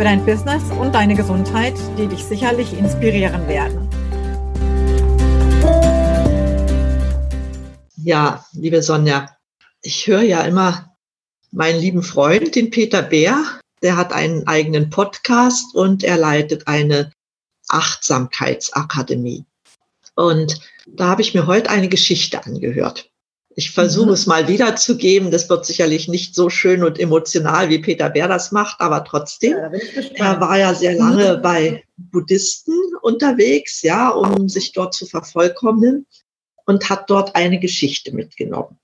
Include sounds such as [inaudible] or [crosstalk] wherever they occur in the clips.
für dein Business und deine Gesundheit, die dich sicherlich inspirieren werden. Ja, liebe Sonja, ich höre ja immer meinen lieben Freund, den Peter Bär, der hat einen eigenen Podcast und er leitet eine Achtsamkeitsakademie. Und da habe ich mir heute eine Geschichte angehört. Ich versuche mhm. es mal wiederzugeben. Das wird sicherlich nicht so schön und emotional, wie Peter Bär das macht, aber trotzdem. Ja, er war ja sehr lange mhm. bei Buddhisten unterwegs, ja, um sich dort zu vervollkommnen und hat dort eine Geschichte mitgenommen.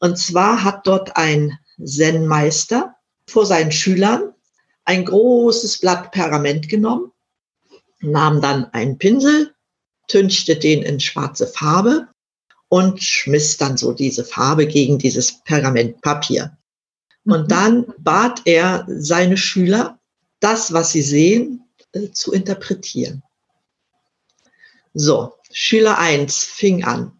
Und zwar hat dort ein Zen-Meister vor seinen Schülern ein großes Blatt Pergament genommen, nahm dann einen Pinsel, tünchte den in schwarze Farbe und schmiss dann so diese Farbe gegen dieses Pergamentpapier. Und mhm. dann bat er seine Schüler, das, was sie sehen, äh, zu interpretieren. So, Schüler 1 fing an.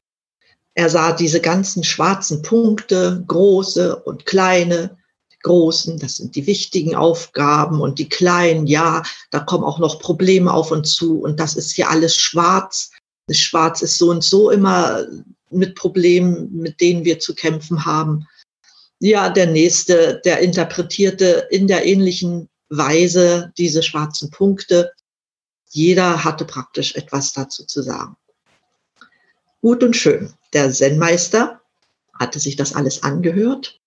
Er sah diese ganzen schwarzen Punkte, große und kleine. Die großen, das sind die wichtigen Aufgaben und die kleinen, ja, da kommen auch noch Probleme auf uns zu und das ist hier alles schwarz. Das Schwarz ist so und so immer mit Problemen, mit denen wir zu kämpfen haben. Ja, der nächste, der interpretierte in der ähnlichen Weise diese schwarzen Punkte. Jeder hatte praktisch etwas dazu zu sagen. Gut und schön. Der Zen-Meister hatte sich das alles angehört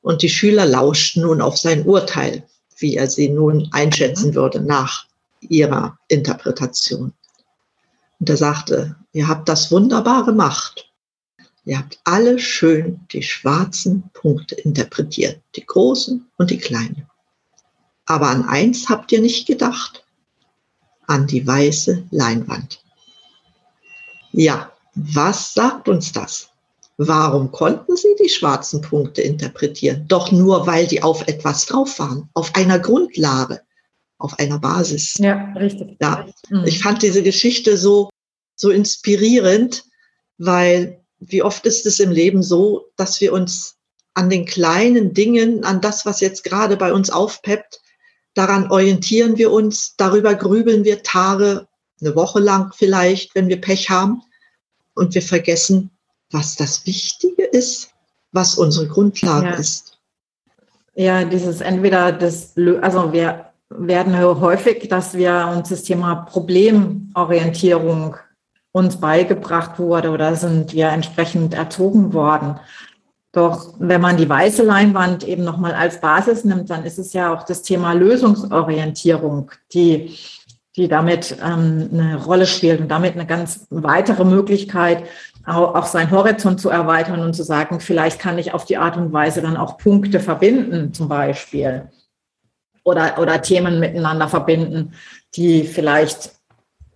und die Schüler lauschten nun auf sein Urteil, wie er sie nun einschätzen mhm. würde nach ihrer Interpretation. Und er sagte, ihr habt das wunderbar gemacht. Ihr habt alle schön die schwarzen Punkte interpretiert, die großen und die kleinen. Aber an eins habt ihr nicht gedacht, an die weiße Leinwand. Ja, was sagt uns das? Warum konnten sie die schwarzen Punkte interpretieren? Doch nur, weil die auf etwas drauf waren, auf einer Grundlage, auf einer Basis. Ja, richtig. Ja, mhm. ich fand diese Geschichte so, so inspirierend, weil wie oft ist es im Leben so, dass wir uns an den kleinen Dingen, an das, was jetzt gerade bei uns aufpeppt, daran orientieren wir uns, darüber grübeln wir Tage, eine Woche lang vielleicht, wenn wir Pech haben und wir vergessen, was das Wichtige ist, was unsere Grundlage ja. ist. Ja, dieses entweder das, also wir werden häufig, dass wir uns das Thema Problemorientierung uns beigebracht wurde oder sind wir entsprechend erzogen worden. Doch wenn man die weiße Leinwand eben nochmal als Basis nimmt, dann ist es ja auch das Thema Lösungsorientierung, die die damit ähm, eine Rolle spielt und damit eine ganz weitere Möglichkeit, auch, auch seinen Horizont zu erweitern und zu sagen, vielleicht kann ich auf die Art und Weise dann auch Punkte verbinden, zum Beispiel. Oder, oder Themen miteinander verbinden, die vielleicht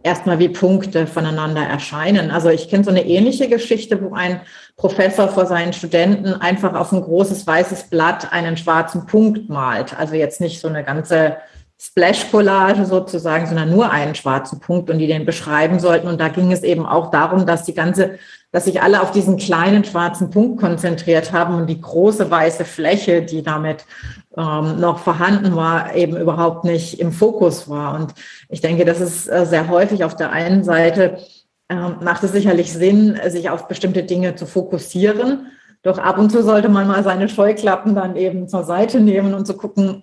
erstmal wie Punkte voneinander erscheinen. Also ich kenne so eine ähnliche Geschichte, wo ein Professor vor seinen Studenten einfach auf ein großes weißes Blatt einen schwarzen Punkt malt. Also jetzt nicht so eine ganze Splash-Collage sozusagen, sondern nur einen schwarzen Punkt und die den beschreiben sollten. Und da ging es eben auch darum, dass die ganze, dass sich alle auf diesen kleinen schwarzen Punkt konzentriert haben und die große weiße Fläche, die damit ähm, noch vorhanden war, eben überhaupt nicht im Fokus war. Und ich denke, das ist äh, sehr häufig auf der einen Seite äh, macht es sicherlich Sinn, sich auf bestimmte Dinge zu fokussieren. Doch ab und zu sollte man mal seine Scheuklappen dann eben zur Seite nehmen und zu gucken,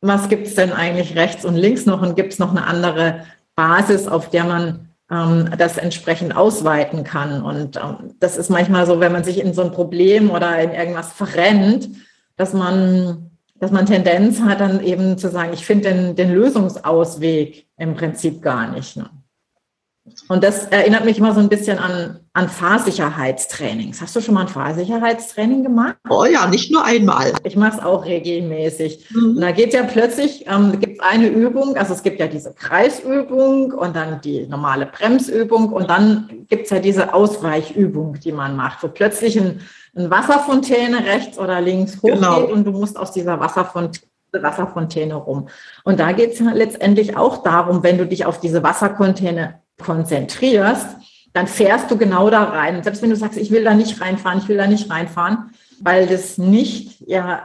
was gibt es denn eigentlich rechts und links noch und gibt es noch eine andere Basis, auf der man ähm, das entsprechend ausweiten kann. Und ähm, das ist manchmal so, wenn man sich in so ein Problem oder in irgendwas verrennt, dass man, dass man Tendenz hat, dann eben zu sagen, ich finde den, den Lösungsausweg im Prinzip gar nicht. Ne? Und das erinnert mich immer so ein bisschen an, an Fahrsicherheitstrainings. Hast du schon mal ein Fahrsicherheitstraining gemacht? Oh ja, nicht nur einmal. Ich mache es auch regelmäßig. Mhm. Und da geht ja plötzlich, ähm, gibt eine Übung, also es gibt ja diese Kreisübung und dann die normale Bremsübung und dann gibt es ja diese Ausweichübung, die man macht, wo plötzlich ein, ein Wasserfontäne rechts oder links hochgeht genau. und du musst aus dieser Wasserfontäne Wasserfontäne rum. Und da geht es letztendlich auch darum, wenn du dich auf diese Wasserfontäne konzentrierst, dann fährst du genau da rein. Selbst wenn du sagst, ich will da nicht reinfahren, ich will da nicht reinfahren, weil das nicht ja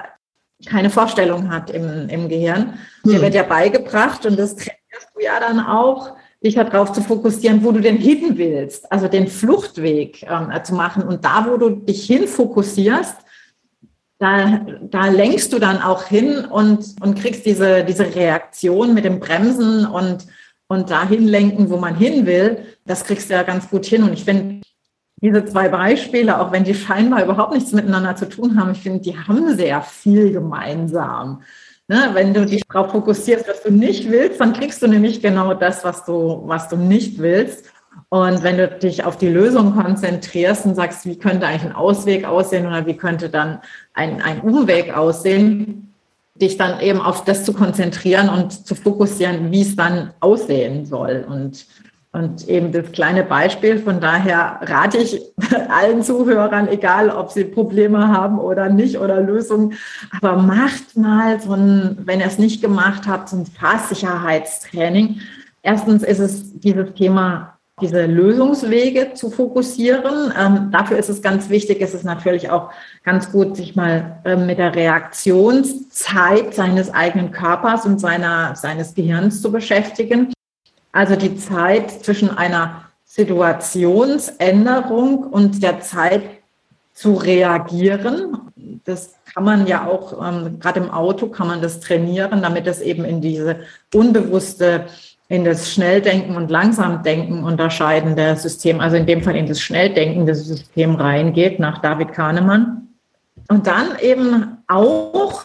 keine Vorstellung hat im, im Gehirn. Hm. Dir wird ja beigebracht und das trainierst du ja dann auch, dich darauf zu fokussieren, wo du denn hin willst, also den Fluchtweg ähm, zu machen. Und da, wo du dich hin fokussierst, da, da lenkst du dann auch hin und, und kriegst diese, diese Reaktion mit dem Bremsen und und dahin lenken, wo man hin will, das kriegst du ja ganz gut hin. Und ich finde, diese zwei Beispiele, auch wenn die scheinbar überhaupt nichts miteinander zu tun haben, ich finde, die haben sehr viel gemeinsam. Ne? Wenn du dich darauf fokussierst, was du nicht willst, dann kriegst du nämlich genau das, was du, was du nicht willst. Und wenn du dich auf die Lösung konzentrierst und sagst, wie könnte eigentlich ein Ausweg aussehen oder wie könnte dann ein, ein Umweg aussehen, dich dann eben auf das zu konzentrieren und zu fokussieren, wie es dann aussehen soll. Und, und eben das kleine Beispiel, von daher rate ich [laughs] allen Zuhörern, egal ob sie Probleme haben oder nicht oder Lösungen, aber macht mal so ein, wenn ihr es nicht gemacht habt, so ein Fahrsicherheitstraining. Erstens ist es dieses Thema diese Lösungswege zu fokussieren. Ähm, dafür ist es ganz wichtig, ist es natürlich auch ganz gut, sich mal äh, mit der Reaktionszeit seines eigenen Körpers und seiner, seines Gehirns zu beschäftigen. Also die Zeit zwischen einer Situationsänderung und der Zeit zu reagieren. Das kann man ja auch, ähm, gerade im Auto kann man das trainieren, damit es eben in diese unbewusste in das Schnelldenken und Langsamdenken unterscheidende System, also in dem Fall in das schnelldenkende System reingeht, nach David Kahnemann. Und dann eben auch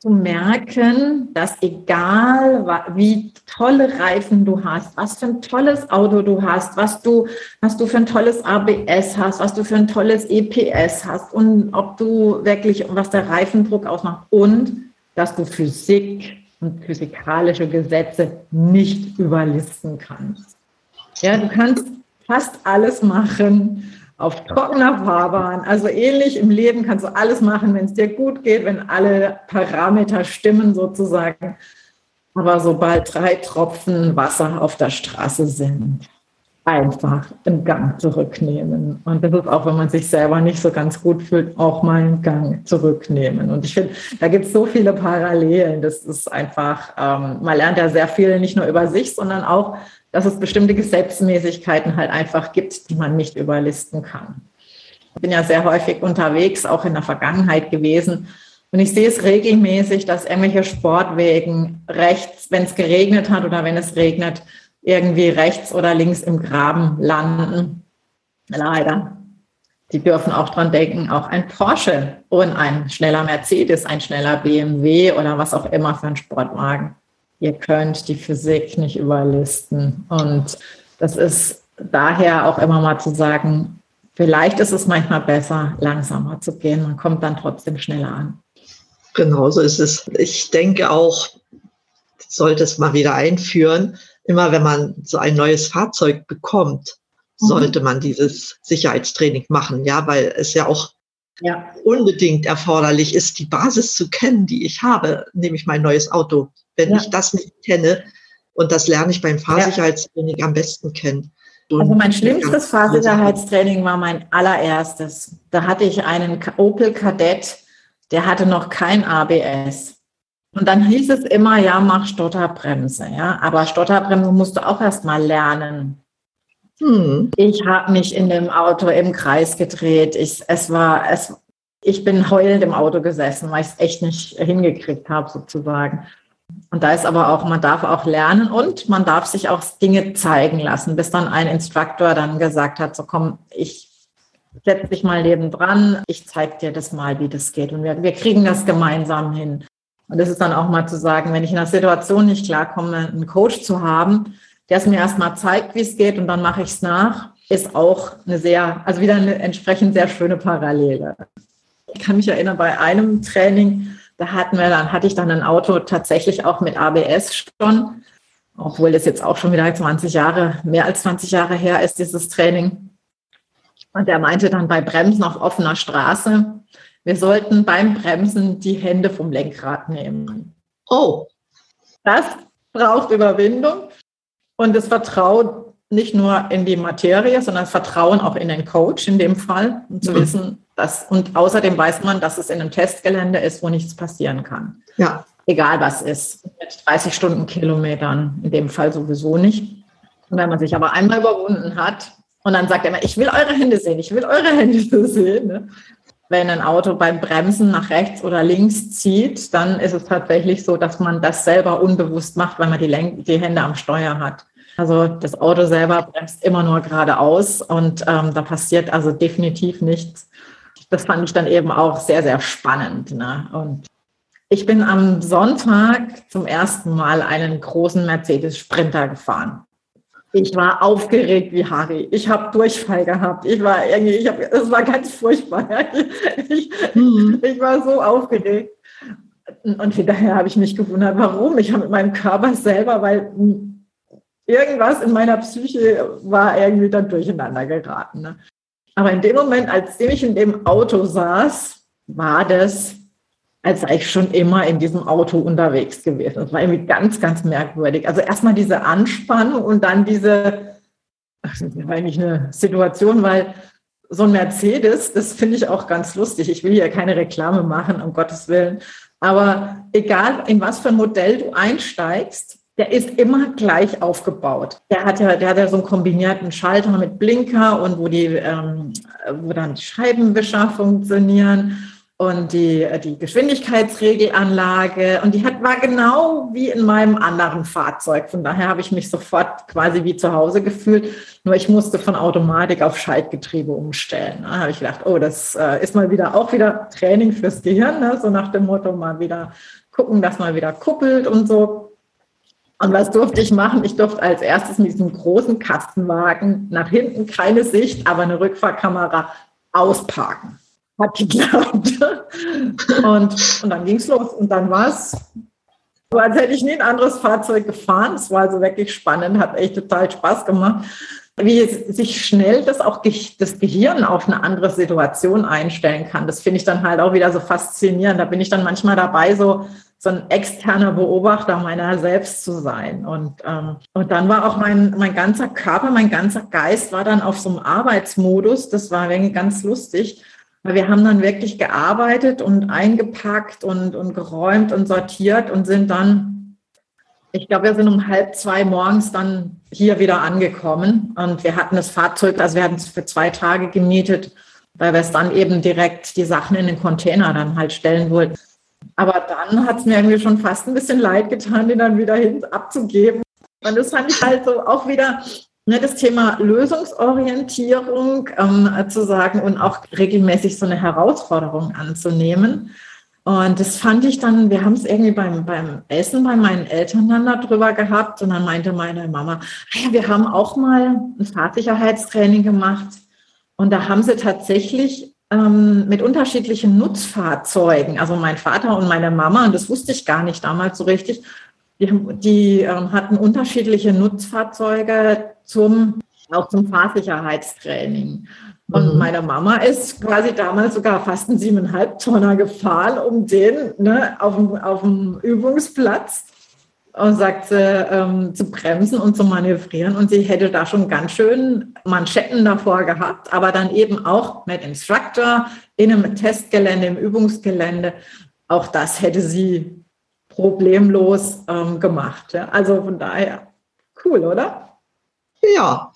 zu merken, dass egal wie tolle Reifen du hast, was für ein tolles Auto du hast, was du, was du für ein tolles ABS hast, was du für ein tolles EPS hast und ob du wirklich, was der Reifendruck ausmacht und dass du Physik und physikalische Gesetze nicht überlisten kannst. Ja, du kannst fast alles machen auf trockener Fahrbahn. Also ähnlich im Leben kannst du alles machen, wenn es dir gut geht, wenn alle Parameter stimmen sozusagen. Aber sobald drei Tropfen Wasser auf der Straße sind, einfach einen Gang zurücknehmen. Und das ist auch, wenn man sich selber nicht so ganz gut fühlt, auch mal einen Gang zurücknehmen. Und ich finde, da gibt es so viele Parallelen. Das ist einfach, ähm, man lernt ja sehr viel nicht nur über sich, sondern auch, dass es bestimmte Gesetzmäßigkeiten halt einfach gibt, die man nicht überlisten kann. Ich bin ja sehr häufig unterwegs, auch in der Vergangenheit gewesen. Und ich sehe es regelmäßig, dass irgendwelche Sportwegen rechts, wenn es geregnet hat oder wenn es regnet, irgendwie rechts oder links im Graben landen. Leider. Die dürfen auch dran denken, auch ein Porsche und ein schneller Mercedes, ein schneller BMW oder was auch immer für ein Sportwagen. Ihr könnt die Physik nicht überlisten. Und das ist daher auch immer mal zu sagen, vielleicht ist es manchmal besser, langsamer zu gehen. Man kommt dann trotzdem schneller an. Genau so ist es. Ich denke auch, sollte es mal wieder einführen, immer wenn man so ein neues Fahrzeug bekommt, mhm. sollte man dieses Sicherheitstraining machen, ja, weil es ja auch ja. unbedingt erforderlich ist, die Basis zu kennen, die ich habe, nämlich mein neues Auto. Wenn ja. ich das nicht kenne, und das lerne ich beim Fahrsicherheitstraining ja. am besten kennen. Also mein schlimmstes Fahrsicherheitstraining war mein allererstes. Da hatte ich einen Opel Kadett, der hatte noch kein ABS. Und dann hieß es immer, ja, mach Stotterbremse, ja. Aber Stotterbremse musst du auch erst mal lernen. Hm. Ich habe mich in dem Auto im Kreis gedreht. Ich, es war, es, ich bin heulend im Auto gesessen, weil ich es echt nicht hingekriegt habe, sozusagen. Und da ist aber auch, man darf auch lernen und man darf sich auch Dinge zeigen lassen, bis dann ein Instruktor dann gesagt hat, so komm, ich setz dich mal neben dran, ich zeig dir das mal, wie das geht. Und wir, wir kriegen das gemeinsam hin. Und das ist dann auch mal zu sagen, wenn ich in einer Situation nicht klarkomme, einen Coach zu haben, der es mir erstmal zeigt, wie es geht und dann mache ich es nach, ist auch eine sehr, also wieder eine entsprechend sehr schöne Parallele. Ich kann mich erinnern, bei einem Training, da hatten wir dann, hatte ich dann ein Auto tatsächlich auch mit ABS schon, obwohl das jetzt auch schon wieder 20 Jahre, mehr als 20 Jahre her ist, dieses Training. Und der meinte dann bei Bremsen auf offener Straße, wir sollten beim Bremsen die Hände vom Lenkrad nehmen. Oh. Das braucht Überwindung und das Vertrauen nicht nur in die Materie, sondern das Vertrauen auch in den Coach in dem Fall, um zu mhm. wissen, dass, und außerdem weiß man, dass es in einem Testgelände ist, wo nichts passieren kann. Ja. Egal was ist. Mit 30 Stundenkilometern in dem Fall sowieso nicht. Und wenn man sich aber einmal überwunden hat und dann sagt er immer, ich will eure Hände sehen, ich will eure Hände [laughs] sehen. Ne? Wenn ein Auto beim Bremsen nach rechts oder links zieht, dann ist es tatsächlich so, dass man das selber unbewusst macht, weil man die, Lenk die Hände am Steuer hat. Also das Auto selber bremst immer nur geradeaus und ähm, da passiert also definitiv nichts. Das fand ich dann eben auch sehr, sehr spannend. Ne? Und ich bin am Sonntag zum ersten Mal einen großen Mercedes Sprinter gefahren. Ich war aufgeregt wie Harry. Ich habe Durchfall gehabt. Ich war irgendwie, ich hab, es war ganz furchtbar. [laughs] Ich, mhm. ich war so aufgeregt. Und hinterher habe ich mich gewundert, warum. Ich habe mit meinem Körper selber, weil irgendwas in meiner Psyche war irgendwie dann durcheinander geraten. Ne? Aber in dem Moment, als ich in dem Auto saß, war das, als sei ich schon immer in diesem Auto unterwegs gewesen. Das war irgendwie ganz, ganz merkwürdig. Also erstmal diese Anspannung und dann diese, das war eigentlich eine Situation, weil so ein Mercedes, das finde ich auch ganz lustig. Ich will hier keine Reklame machen, um Gottes Willen. Aber egal, in was für ein Modell du einsteigst, der ist immer gleich aufgebaut. Der hat ja, der hat ja so einen kombinierten Schalter mit Blinker und wo die, ähm, wo dann die Scheibenwischer funktionieren und die, die Geschwindigkeitsregelanlage. Und die hat, war genau wie in meinem anderen Fahrzeug. Von daher habe ich mich sofort quasi wie zu Hause gefühlt. Nur ich musste von Automatik auf Schaltgetriebe umstellen. Da habe ich gedacht, oh, das äh, ist mal wieder auch wieder Training fürs Gehirn. Ne? So nach dem Motto mal wieder gucken, dass man wieder kuppelt und so. Und was durfte ich machen? Ich durfte als erstes mit diesem großen Kastenwagen nach hinten keine Sicht, aber eine Rückfahrkamera ausparken. Hat geklappt. Und, und dann ging es los. Und dann war es so, als hätte ich nie ein anderes Fahrzeug gefahren. Es war also wirklich spannend, hat echt total Spaß gemacht. Wie sich schnell das auch das Gehirn auf eine andere Situation einstellen kann. Das finde ich dann halt auch wieder so faszinierend. Da bin ich dann manchmal dabei, so so ein externer Beobachter meiner selbst zu sein. Und, ähm, und dann war auch mein, mein ganzer Körper, mein ganzer Geist war dann auf so einem Arbeitsmodus. Das war irgendwie ganz lustig, weil wir haben dann wirklich gearbeitet und eingepackt und, und geräumt und sortiert und sind dann, ich glaube, wir sind um halb zwei morgens dann hier wieder angekommen. Und wir hatten das Fahrzeug, also wir hatten es für zwei Tage gemietet, weil wir es dann eben direkt die Sachen in den Container dann halt stellen wollten. Aber dann hat es mir irgendwie schon fast ein bisschen leid getan, den dann wieder hin abzugeben. Und das fand ich halt so auch wieder das Thema Lösungsorientierung ähm, zu sagen und auch regelmäßig so eine Herausforderung anzunehmen. Und das fand ich dann, wir haben es irgendwie beim, beim Essen bei meinen Eltern dann darüber gehabt und dann meinte meine Mama, ah ja, wir haben auch mal ein Fahrsicherheitstraining gemacht und da haben sie tatsächlich ähm, mit unterschiedlichen Nutzfahrzeugen. Also mein Vater und meine Mama, und das wusste ich gar nicht damals so richtig, die, die ähm, hatten unterschiedliche Nutzfahrzeuge zum, auch zum Fahrsicherheitstraining. Und mhm. meine Mama ist quasi damals sogar fast einen siebeneinhalb Tonner gefahren, um den ne, auf, dem, auf dem Übungsplatz und sagte, ähm, zu bremsen und zu manövrieren. Und sie hätte da schon ganz schön Manschetten davor gehabt, aber dann eben auch mit Instructor in einem Testgelände, im Übungsgelände. Auch das hätte sie problemlos ähm, gemacht. Ja? Also von daher cool, oder? Ja.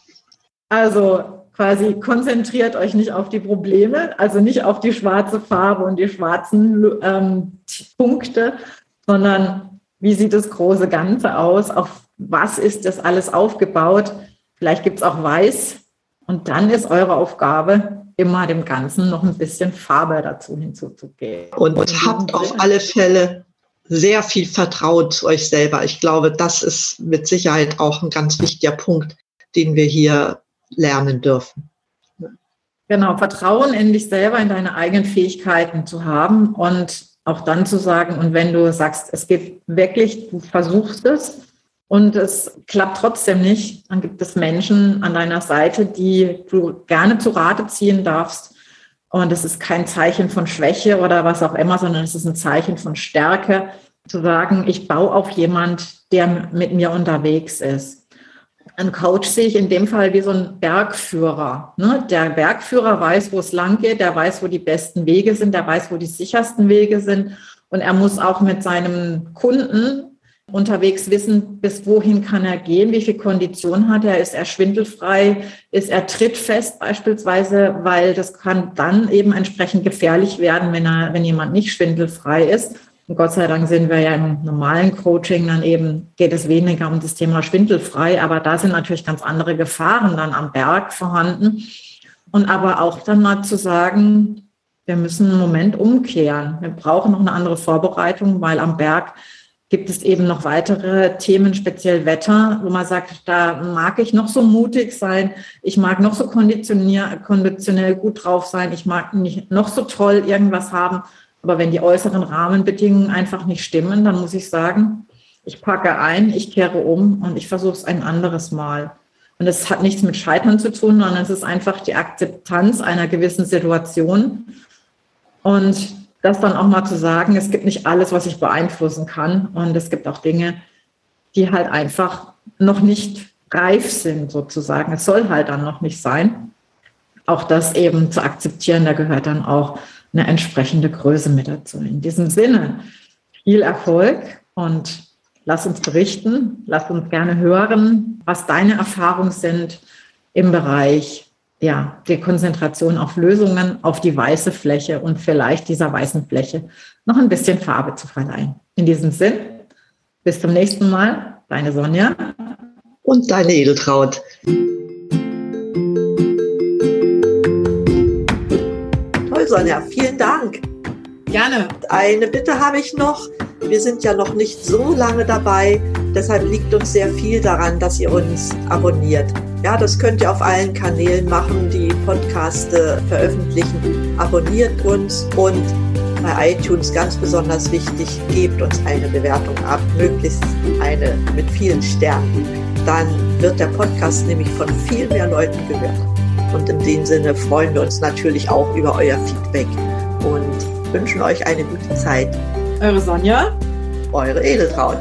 Also quasi konzentriert euch nicht auf die Probleme, also nicht auf die schwarze Farbe und die schwarzen ähm, Punkte, sondern wie sieht das große Ganze aus? Auf was ist das alles aufgebaut? Vielleicht gibt es auch Weiß. Und dann ist eure Aufgabe, immer dem Ganzen noch ein bisschen Farbe dazu hinzuzugeben. Und, und habt auf alle Fälle sehr viel Vertrauen zu euch selber. Ich glaube, das ist mit Sicherheit auch ein ganz wichtiger Punkt, den wir hier lernen dürfen. Genau, Vertrauen in dich selber, in deine eigenen Fähigkeiten zu haben und auch dann zu sagen, und wenn du sagst, es geht wirklich, du versuchst es und es klappt trotzdem nicht, dann gibt es Menschen an deiner Seite, die du gerne zu Rate ziehen darfst. Und es ist kein Zeichen von Schwäche oder was auch immer, sondern es ist ein Zeichen von Stärke, zu sagen, ich baue auf jemand, der mit mir unterwegs ist. Ein Coach sehe ich in dem Fall wie so ein Bergführer. Ne? Der Bergführer weiß, wo es lang geht, der weiß, wo die besten Wege sind, der weiß, wo die sichersten Wege sind. Und er muss auch mit seinem Kunden unterwegs wissen, bis wohin kann er gehen, wie viel Kondition hat er, ist er schwindelfrei, ist er trittfest beispielsweise, weil das kann dann eben entsprechend gefährlich werden, wenn er, wenn jemand nicht schwindelfrei ist. Und Gott sei Dank sind wir ja im normalen Coaching, dann eben geht es weniger um das Thema schwindelfrei, aber da sind natürlich ganz andere Gefahren dann am Berg vorhanden. Und aber auch dann mal zu sagen, wir müssen einen Moment umkehren. Wir brauchen noch eine andere Vorbereitung, weil am Berg gibt es eben noch weitere Themen, speziell Wetter, wo man sagt, da mag ich noch so mutig sein, ich mag noch so konditionell gut drauf sein, ich mag nicht noch so toll irgendwas haben, aber wenn die äußeren Rahmenbedingungen einfach nicht stimmen, dann muss ich sagen, ich packe ein, ich kehre um und ich versuche es ein anderes Mal. Und es hat nichts mit Scheitern zu tun, sondern es ist einfach die Akzeptanz einer gewissen Situation. Und das dann auch mal zu sagen, es gibt nicht alles, was ich beeinflussen kann. Und es gibt auch Dinge, die halt einfach noch nicht reif sind, sozusagen. Es soll halt dann noch nicht sein. Auch das eben zu akzeptieren, da gehört dann auch eine entsprechende Größe mit dazu. In diesem Sinne, viel Erfolg und lass uns berichten, lass uns gerne hören, was deine Erfahrungen sind im Bereich ja, der Konzentration auf Lösungen, auf die weiße Fläche und vielleicht dieser weißen Fläche noch ein bisschen Farbe zu verleihen. In diesem Sinn, bis zum nächsten Mal, deine Sonja. Und deine Edeltraut. Sonja, vielen Dank. Gerne. Eine Bitte habe ich noch. Wir sind ja noch nicht so lange dabei. Deshalb liegt uns sehr viel daran, dass ihr uns abonniert. Ja, das könnt ihr auf allen Kanälen machen, die Podcaste veröffentlichen. Abonniert uns und bei iTunes ganz besonders wichtig, gebt uns eine Bewertung ab, möglichst eine mit vielen Sternen. Dann wird der Podcast nämlich von viel mehr Leuten gehört. Und in dem Sinne freuen wir uns natürlich auch über euer Feedback und wünschen euch eine gute Zeit. Eure Sonja. Eure Edeltraut.